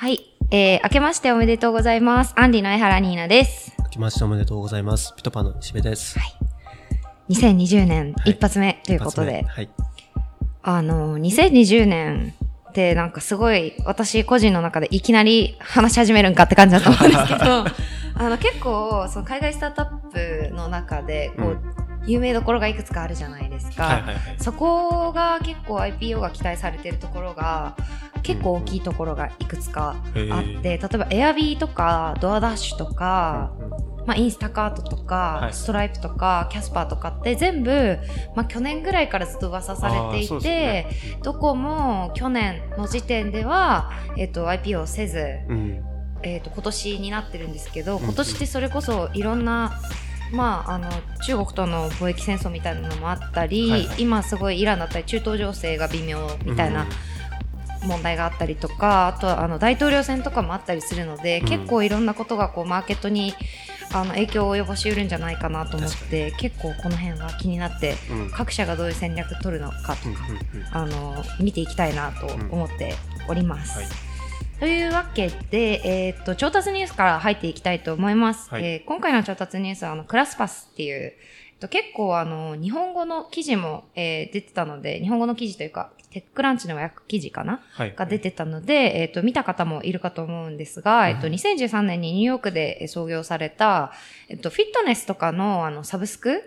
はい。えー、明けましておめでとうございます。アンディの江原ニーナです。明けましておめでとうございます。ピトパの石部です。はい2020年はい一発目ということで、はい。あの、2020年ってなんかすごい私個人の中でいきなり話し始めるんかって感じだと思うんですけど、あの結構その海外スタートアップの中でこう、うん有名どころがいくつかあるじゃないですか。はいはいはい。そこが結構 IPO が期待されてるところが結構大きいところがいくつかあって、例えば Airb とかドアダッシュとか、うんうんまあ、インスタカートとか、はいストライプとかキャスパーとかって全部、まあ、去年ぐらいからずっと噂されていて、ね。どこも去年の時点では、えっと IPO せず、うん。えっと今年になってるんですけどん今年ってそれこそいろんな、まあ、あの中国との貿易戦争みたいなのもあったり、はいはい。今すごいイランだったり中東情勢が微妙みたいな問題があったりとかあとはあの大統領選とかもあったりするので、うん結構いろんなことがこうマーケットにあの影響を及ぼしうるんじゃないかなと思って結構この辺は気になってうん。うん各社がどういう戦略取るのかとうんか、うんうんあの見ていきたいなと思っております。はいというわけで、えーっと調達ニュースから入っていきたいと思います。はいえー今回の調達ニュースはあのクラスパスっていう、えっと、結構あの日本語の記事も、えー出てたので日本語の記事というかテックランチの訳記事かな？はい。が出てたので、えっと、見た方もいるかと思うんですが、えっと、うん2013年にニューヨークでえー創業された、えっと、フィットネスとかのあのサブスク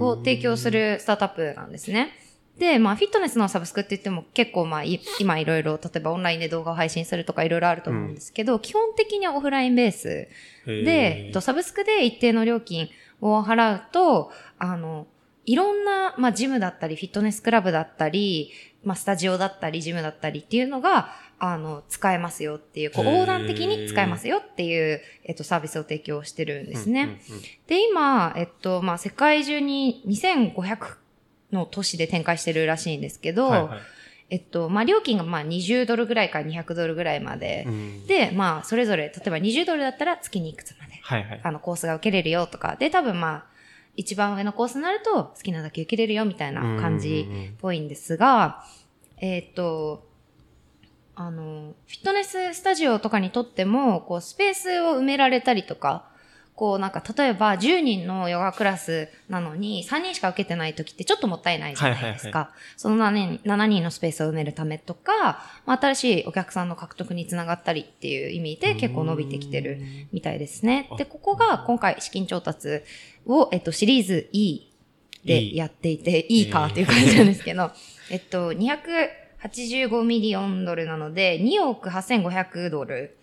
を提供するスタートアップなんですね。で、まあ、フィットネスのサブスクって言っても結構、まあ、い今いろいろ、例えばオンラインで動画を配信するとかいろいろあると思うんですけど、基本的にはオフラインベースで、えっと、サブスクで一定の料金を払うと、あの、いろんな、まあ、ジムだったり、フィットネスクラブだったり、まあ、スタジオだったり、ジムだったりっていうのが、あの、使えますよっていう、こう、横断的に使えますよっていう、えっと、サービスを提供してるんですね。うんうんうん。で、今、えっと、まあ、世界中に2500の都市で展開してるらしいんですけど、はいはいえっと、まあ、料金がまあ20ドルぐらいから200ドルぐらいまで。うんで、まあ、それぞれ、例えば20ドルだったら月にいくつまで、はいはい。あの、コースが受けれるよとか、で、多分まあ、一番上のコースになると好きなだけ受けれるよみたいな感じっぽいんですが、えっと、あの、フィットネススタジオとかにとっても、こう、スペースを埋められたりとか、こうなんか例えば10人のヨガクラスなのに3人しか受けてない時ってちょっともったいないじゃないですか。はその7人 ,7 人のスペースを埋めるためとか、まあ、新しいお客さんの獲得につながったりっていう意味で結構伸びてきてるみたいですね。で、ここが今回資金調達を、えっと、シリーズ E でやっていて、いいかっていう感じなんですけど、えっと、285ミリオンドルなので、2億8500ドル。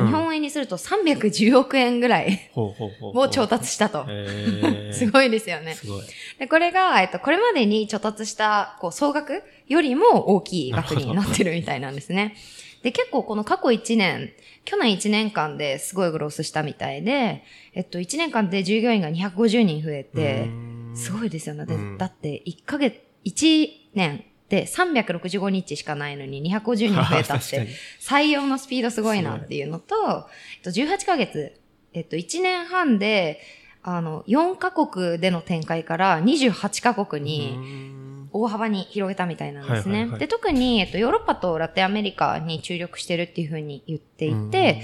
日本円にすると310億円ぐらい。を調達したと。すごいですよね。すごい。で、これが、えっと、これまでに調達した、こう、総額よりも大きい額になってるみたいなんですね。で、結構この過去1年、去年1年間ですごいグロースしたみたいで、えっと、1年間で従業員が250人増えて、すごいですよね。だって、1ヶ月、1年で365日しかないのに250人増えたって、採用のスピードすごいなっていうのと、えっと、18ヶ月、えっと、1年半で、あの、4カ国での展開から28カ国にうん。大幅に広げたみたいなんですね。はいはいはい。で、特に、えっと、ヨーロッパとラテンアメリカに注力してるっていうふうに言っていて、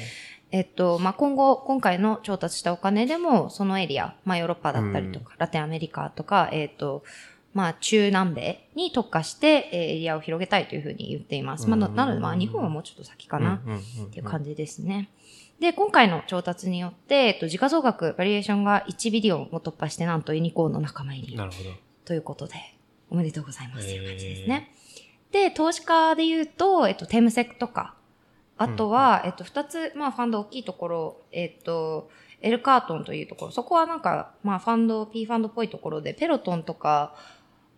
えっと、まあ、今後、今回の調達したお金でも、そのエリア、まあ、ヨーロッパだったりとか、ラテンアメリカとか、えっと、まあ、中南米に特化して、えーエリアを広げたいというふうに言っています。まあ、なので、まあ、日本はもうちょっと先かな。うんうんうんっていう感じですね。で、今回の調達によって、えっと、時価総額、 valuation が1 billion を突破して、なんとユニコーンの仲間入りなるほど。ということで、おめでとうございますという感じですへね。で、投資家で言うと、えっと、 Temasek とか、あとは、えっと、二つ、まあ、ファンド大きいところ、えっと、 L Catterton というところ、そこはなんか、まあ、ファンド、P ファンドっぽいところで、 Peloton とか、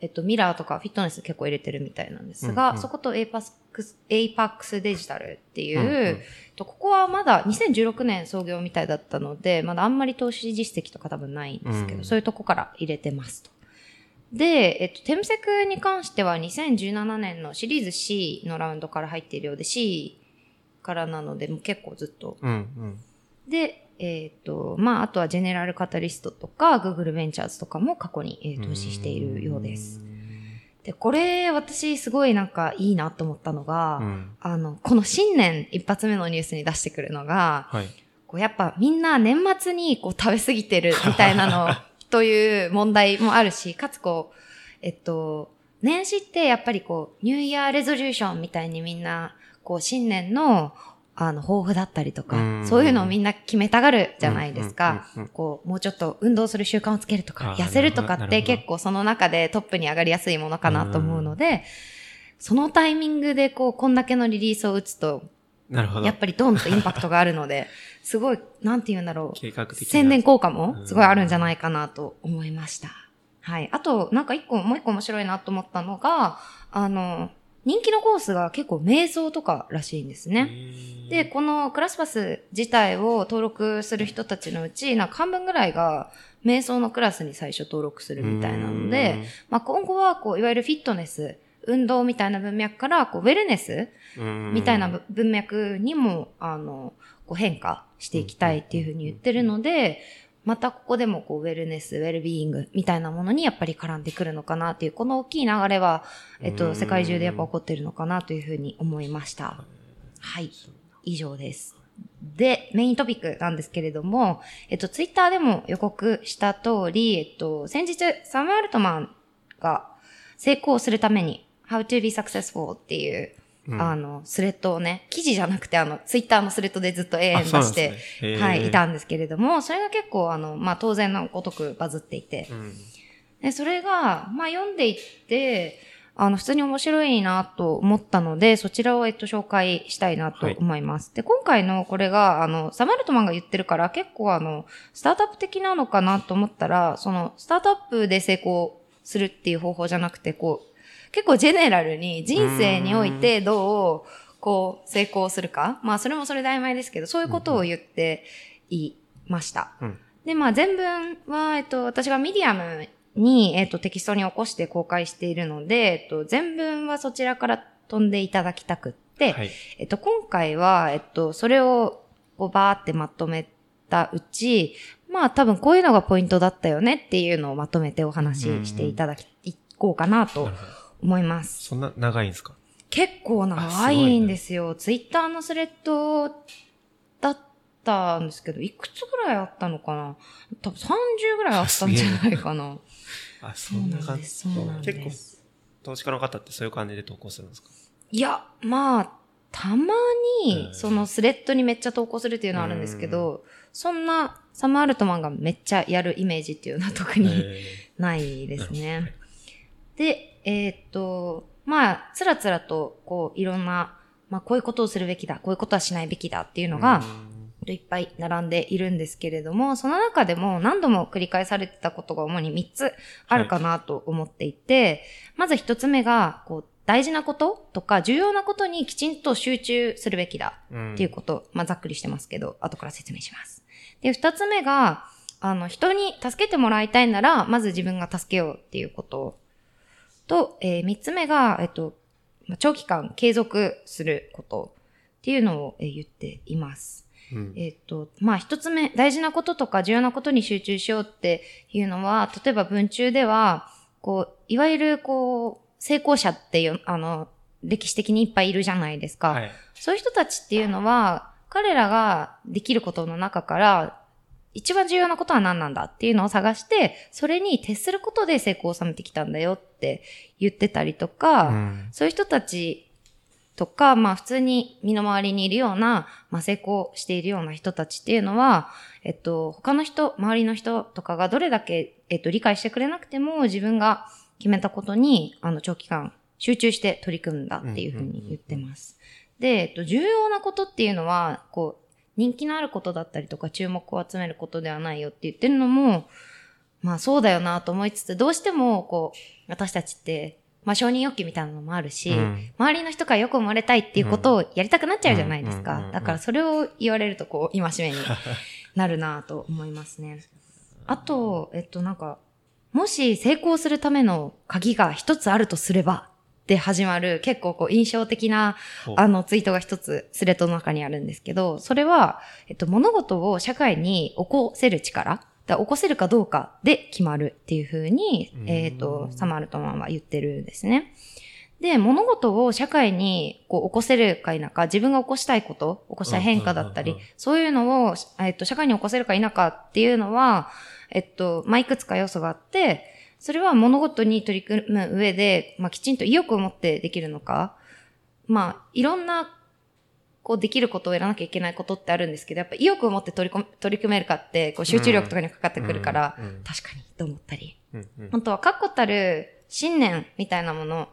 えっと、 Mirror とかフィットネス結構入れてるみたいなんですが、うんうんそこと Apax、Apax Digital っていう、うんうんとここはまだ2016年創業みたいだったので、まだあんまり投資実績とか多分ないんですけど、うんそういうとこから入れてますと。で、えっと、テムセクに関しては2017年のシリーズ C のラウンドから入っているようで C からなので、もう結構ずっと。うんうん。で、えっ、と、まあ、あとはジェネラルカタリストとか、Google ベンチャーズとかも過去に、えー投資しているようです。。で、これ私すごいなんかいいなと思ったのが、うん。あの、この新年一発目のニュースに出してくるのが、はい。こうやっぱみんな年末にこう食べ過ぎてるみたいなの という問題もあるし、かつこう、えっと、年始ってやっぱりこう、ニューイヤーレゾリューションみたいにみんな、こう新年の、あの、抱負だったりとうか、んそういうのをみんな決めたがるじゃないですか。こう、もうちょっと運動する習慣をつけるとか痩せるとかって結構その中でトップに上がりやすいものかなと思うので、そのタイミングでこう、こんだけのリリースを打つと、なるほど。やっぱりドンとインパクトがあるので、すごい、なんて言うんだろう。計画的な。宣伝効果もすごいあるんじゃないかなと思いました。はい。あと、なんか一個、もう一個面白いなと思ったのが、あの、人気のコースが結構瞑想とからしいんですね。で、このクラスパス自体を登録する人たちのうち、なんか半分ぐらいが瞑想のクラスに最初登録するみたいなので、まあ今後はこう、いわゆるフィットネス、運動みたいな文脈から、こう、ウェルネスうん、みたいなぶ文脈にも、あの、こう変化していきたいっていうふうに言ってるので、またここでもこう、ウェルネス、ウェルビーイングみたいなものにやっぱり絡んでくるのかなっていう、この大きい流れは、えっと、うん世界中でやっぱ起こってるのかなというふうに思いました。はい。以上です。で、メイントピックなんですけれども、えっと、ツイッターでも予告した通り、えっと、先日、サム・アルトマンが成功するために、How to be successful っていう、うん。あの、スレッドをね、記事じゃなくて、あの、ツイッターのスレッドでずっと永遠出して、ね。はい、いたんですけれども、それが結構、あの、まあ、当然のごとくバズっていて、うん。で、それが、まあ、読んでいって、あの、普通に面白いなと思ったので、そちらを、えっと、紹介したいなと思います。で、今回のこれが、あの、サマルトマンが言ってるから、結構あの、スタートアップ的なのかなと思ったら、その、スタートアップで成功するっていう方法じゃなくて、こう、結構 general に人生においてどう、こう、成功するか。まあ、それもそれで曖昧ですけど、そういうことを言っていました。うん。で、まあ、全文は、えっと、私がミディアムに、えっと、テキストに起こして公開しているので、えっと、全文はそちらから飛んでいただきたくって、はい。えっと、今回は、えっと、それを、こう、バーってまとめたうち、まあ、多分こういうのがポイントだったよねっていうのをまとめてお話ししていただき、いこうかなとなるほど。思います。そんな長いんですか？結構長いんですよ。ツイッターのスレッドだったんですけど、いくつぐらいあったのかな？多分30ぐらいあったんじゃないかな。あ、そんな感じ。です。そうなん結構。投資家の方ってそういう感じで投稿するんですか？いや、まあ、たまうに、んそのスレッドにめっちゃ投稿するっていうのはあるんですけど、そんなサム・アルトマンがめっちゃやるイメージっていうのは特にえないですね。で、えーっと、まあ、つらつらと、こう、いろんな、まあ、こういうことをするべきだ、こういうことはしないべきだっていうーのが、うんいっぱい並んでいるんですけれども、その中でも何度も繰り返されてたことが主に3つあるかなと思っていて、まず1つ目が、こう、大事なこととか重要なことにきちんと集中するべきだうんっていうこと、まあざっくりしてますけど、後から説明します。で、2つ目が、あの、人に助けてもらいたいなら、まず自分が助けようっていうことと、えー、3つ目が、えっと、まあ長期間継続することっていうのを、えー言っています。うんえっ、と、まあ一つ目、大事なこととか重要なことに集中しようっていうのは、例えば文中では、こう、いわゆるこう、成功者っていう、あの、歴史的にいっぱいいるじゃないですか。はい。そういう人たちっていうのは、彼らができることの中から、一番重要なことは何なんだっていうのを探して、それに徹することで成功を収めてきたんだよって言ってたりとか、うんそういう人たちとか、まあ普通に身の回りにいるような、まあ成功しているような人たちっていうのは、えっと、他の人、周りの人とかがどれだけ、えっと、理解してくれなくても自分が決めたことに、あの、長期間集中して取り組んだっていうふうに言ってます。で、えっと、重要なことっていうのは、こう、人気のあることだったりとか注目を集めることではないよって言ってるのも、まあそうだよなと思いつつ、どうしても、こう、私たちって、まあ承認欲求みたいなのもあるし、うん周りの人からよく思われたいっていうことをやりたくなっちゃうじゃないですか。だからそれを言われると、こう、戒めに なるなと思いますね。あと、えっとなんか、もし成功するための鍵が一つあるとすれば、で始まる結構こう印象的なあのツイートが一つスレッドの中にあるんですけど、それは、えっと、物事を社会に起こせる力だ起こせるかどうかで決まるっていうふうにう、ん。えっ、と、サマールトマンは言ってるんですね。で、物事を社会にこう起こせるか否か、自分が起こしたいこと、起こしたい変化だったりそういうのを、えっと、社会に起こせるか否かっていうのは、えっと、まあ、いくつか要素があって、それは物事に取り組む上で、まあ、きちんと意欲を持ってできるのか、まあ、いろんな、こう、できることをやらなきゃいけないことってあるんですけど、やっぱ意欲を持って取り込む取り組めるかって、こう、集中力とかにかかってくるから、うんうん確かに、と思ったり。うんうん。本当は確固たる信念みたいなもの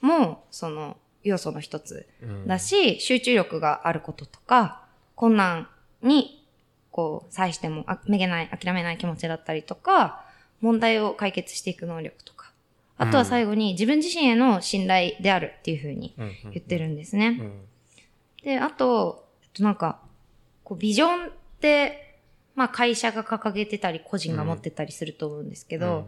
も、その、要素の一つうん。だし、集中力があることとか、困難に、こう、際しても、あめげない、諦めない気持ちだったりとか、問題を解決していく能力とか。あとは最後に自分自身への信頼であるっていうふうに言ってるんですね。うんで、あとなんか、こう、ビジョンって、まあ会社が掲げてたり、個人が持ってたりすると思うんですけど、うん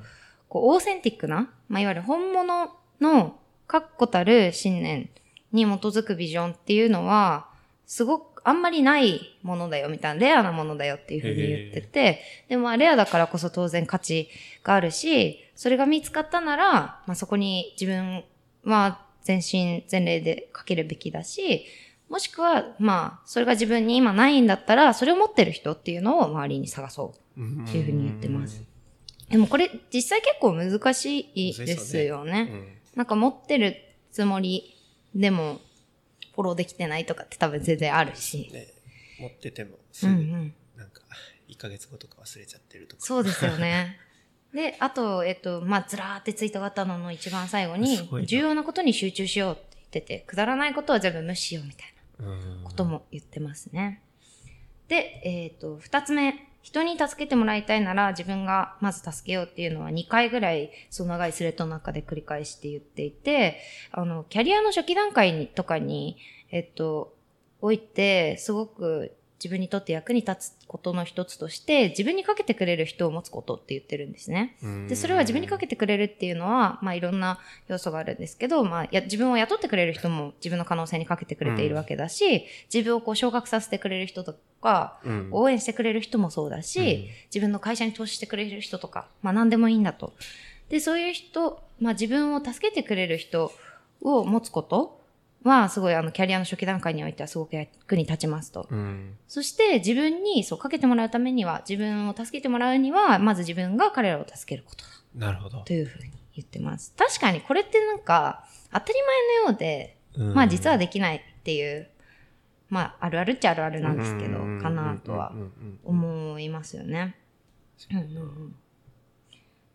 こう、オーセンティックな、まあ、いわゆる本物の確固たる信念に基づくビジョンっていうのは、すごく、あんまりないものだよ、みたいな、レアなものだよっていうふうに言ってて、でもまあ、レアだからこそ当然価値があるし、それが見つかったなら、まあ、そこに自分は全身全霊でかけるべきだし、もしくは、まあ、それが自分に今ないんだったら、それを持ってる人っていうのを周りに探そう。うんっていうふうに言ってますでもこれ実際結構難しいでですすよね。うんなんか持ってるつもりでもフォローできてないとかって多分全然あるし。ね持っててもうすぐんうん。なんか1ヶ月後とか忘れちゃってるとかそうですよね。で、あと、えっと、まあ、ずらーってツイートがあったのの一番最後に重要なことに集中しようって言ってて、くだらないことは全部無視しようみたいな。うんことも言ってますね。で、えっ、と、二つ目。人に助けてもらいたいなら自分がまず助けようっていうのは2回ぐらいその長いスレッドの中で繰り返して言っていて、あの、キャリアの初期段階にとかに、えっと、おいて、すごく自分にとって役に立つことの一つとして、自分にかけてくれる人を持つことって言ってるんですね。うんで、それは自分にかけてくれるっていうのは、まあいろんな要素があるんですけど、まあや自分を雇ってくれる人も自分の可能性にかけてくれているわけだし、自分をこう昇格させてくれる人とか、うん応援してくれる人もそうだし、うん自分の会社に投資してくれる人とか、まあ何でもいいんだと。で、そういう人、まあ自分を助けてくれる人を持つことは、すごいあのキャリアの初期段階においてはすごく役に立ちますと。うんそして自分にそうかけてもらうためには、自分を助けてもらうには、まず自分が彼らを助けることだ。なるほどというふうに言ってます。確かにこれってなんか当たり前のようで、うんまあ実はできないっていう、まああるあるっちゃあるあるなんですけど、うんかなとは思いますよね。うんうんうん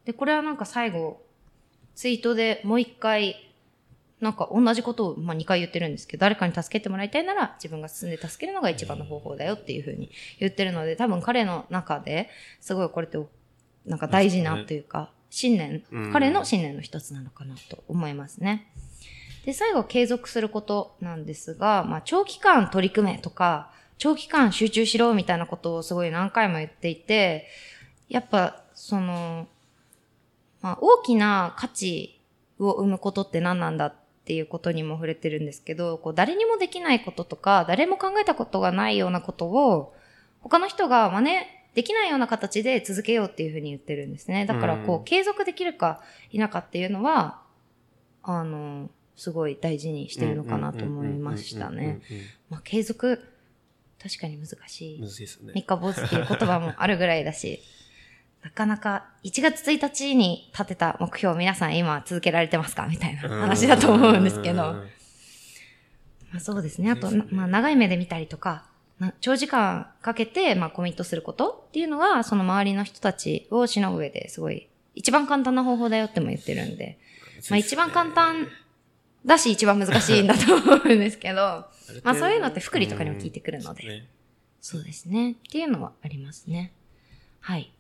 で、これはなんか最後、ツイートでもう一回、なんか同じことをまあ2回言ってるんですけど、誰かに助けてもらいたいなら自分が進んで助けるのが一番の方法だよっていうふうに言ってるので、多分彼の中ですごいこれってなんか大事なというか、信念、うん彼の信念の一つなのかなと思いますね。で、最後継続することなんですが、まあ長期間取り組めとか、長期間集中しろみたいなことをすごい何回も言っていて、やっぱその、まあ、大きな価値を生むことって何なんだっていうことにも触れてるんですけど、こう誰にもできないこととか、誰も考えたことがないようなことを、他の人が真似できないような形で続けようっていうふうに言ってるんですね。だから、こう継続できるか否かっていうのは、あの、すごい大事にしてるのかなと思いましたね。まあ、継続、確かに難しいむ。ずいですね三日坊主っていう言葉もあるぐらいだし、なかなか1月1日に立てた目標を皆さん今続けられてますか？みたいな話だと思うんですけど。うんまあ、そうですね。あと、まあ、長い目で見たりとか、な長時間かけて、まあ、コミットすることっていうのが、その周りの人たちをしのぐ上ですごい、一番簡単な方法だよっても言ってるんで、まあ、一番簡単だし、一番難しいんだと思うんですけど、まあ、そういうのって福利とかにも効いてくるので。そうですね。っていうのはありますね。はい。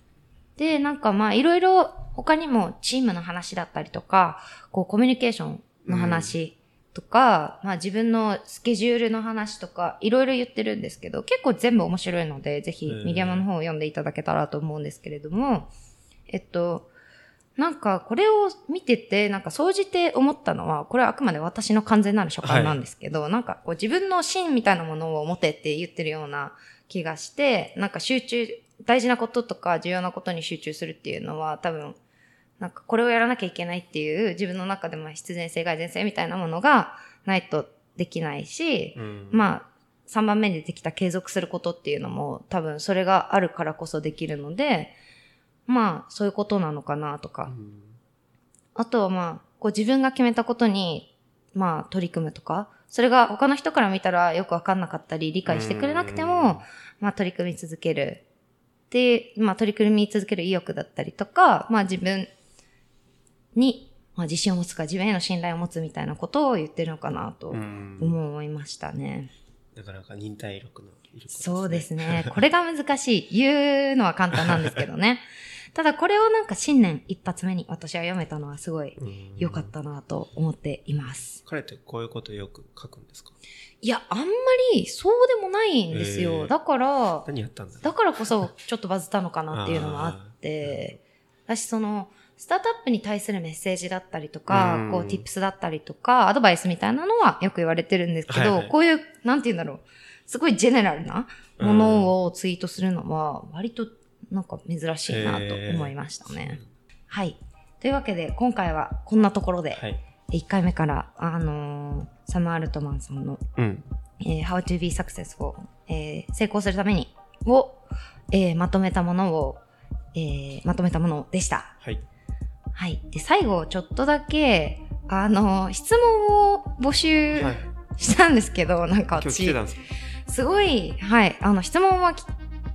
で、なんかまあいろいろ他にもチームの話だったりとか、こうコミュニケーションの話とか、まあ自分のスケジュールの話とか、いろいろ言ってるんですけど、結構全部面白いので、ぜひうんミディアマの方を読んでいただけたらと思うんですけれども、えっと、なんかこれを見てて、なんか総じて思ったのは、これはあくまで私の完全なる所感なんですけど、なんかこう自分の芯みたいなものを持てって言ってるような気がして、なんか集中大事なこととか重要なことに集中するっていうのは多分、なんかこれをやらなきゃいけないっていう自分の中でも必然性、蓋然性みたいなものがないとできないし、うんまあ、3番目に出てきた継続することっていうのも多分それがあるからこそできるので、まあ、そういうことなのかなとか。うんあとはまあ、こう自分が決めたことに、まあ取り組むとか、それが他の人から見たらよくわかんなかったり、理解してくれなくてうんも、まあ取り組み続ける。で、まあ取り組み続ける意欲だったりとか、まあ自分に、まあ自信を持つか自分への信頼を持つみたいなことを言ってるのかなとうん思いましたね。なかなか忍耐力のいることそうですね。これが難しい。言うのは簡単なんですけどね。ただこれをなんか新年一発目に私は読めたのはすごいうん。良かったなと思っています。彼ってこういうことよく書くんですか？いや、あんまりそうでもないんですよ。へー。だから、何やったんだだからこそちょっとバズったのかなっていうのもあって、私その、スタートアップに対するメッセージだったりとか、うん。こう、tips だったりとか、アドバイスみたいなのはよく言われてるんですけど、はいはい。こういう、なんて言うんだろう、すごいジェネラルなものをツイートするのは、割となんか珍しいなと思いましたね。はい。というわけで、今回はこんなところで、はい。1回目から、あのーサム・アルトマンさんの、うん。えー How to be successful、えー成功するためにを、えーまとめたものを、えーまとめたものでした。はい。はい。で、最後、ちょっとだけ、あのー質問を募集はい。したんですけど、なんか？私すごい、はい、あの、質問はき、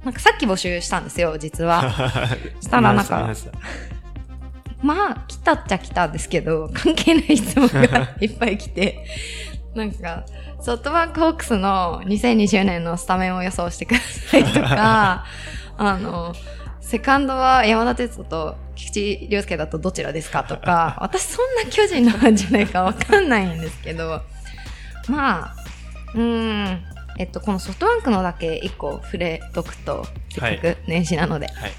なんかさっき募集したんですよ、実は。したらなんか見まあ、来たっちゃ来たんですけど、関係ない質問がいっぱい来て、なんか、ソフトバンクホークスの2020年のスタメンを予想してくださいとか、あの、セカンドは山田哲人と菊池涼介だとどちらですかとか、私そんな巨人のファンじゃないかわかんないんですけど、まあ、うーん、えっと、このソフトバンクのだけ一個触れとくと、せっかく年始なので、たはい。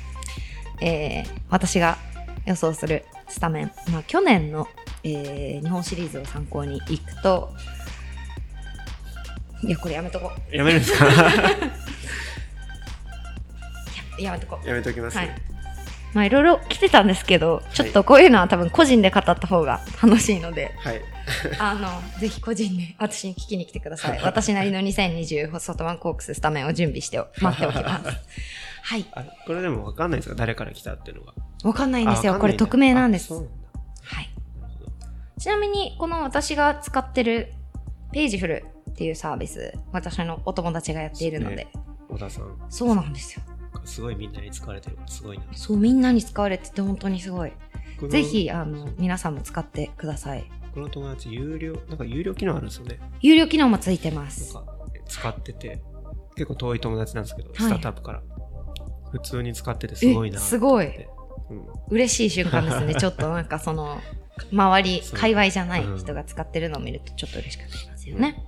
えー私が予想するスタメン、まあ、去年の、えー日本シリーズを参考にいくと、いや、これやめとこう。やめるんですか？や やめとこう。やめときます。はい。まあ、いろいろ来てたんですけど、ちょっとこういうのは多分個人で語った方が楽しいので、はい。あの、ぜひ個人で私に聞きに来てください。私なりの2020ソフトバンクホークススタメンを準備してお待っておきます。はい。あこれでもわかんないですか？誰から来たっていうのが。わかんないんですよ。これ匿名なんです。はい。ちなみに、この私が使ってるページフルっていうサービス、私のお友達がやっているので、ね小田さん。そうなんですよ。すごいみんなに使われてるからすごいな。そう、みんなに使われてて本当にすごい。ぜひ、あの、皆さんも使ってください。この友達、有料、なんか有料機能あるんですよね。有料機能もついてまなんす。か使ってて、結構遠い友達なんですけど、いスタートアップから。普通に使っててすごいなえすごいうん。嬉しい瞬間ですね。ちょっとなんかその、周り、界隈じゃないうん人が使ってるのを見るとちょっと嬉しくなりますよね。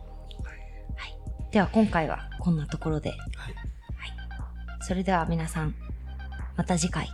はい。では今回はこんなところで、はい。それでは皆さん、また次回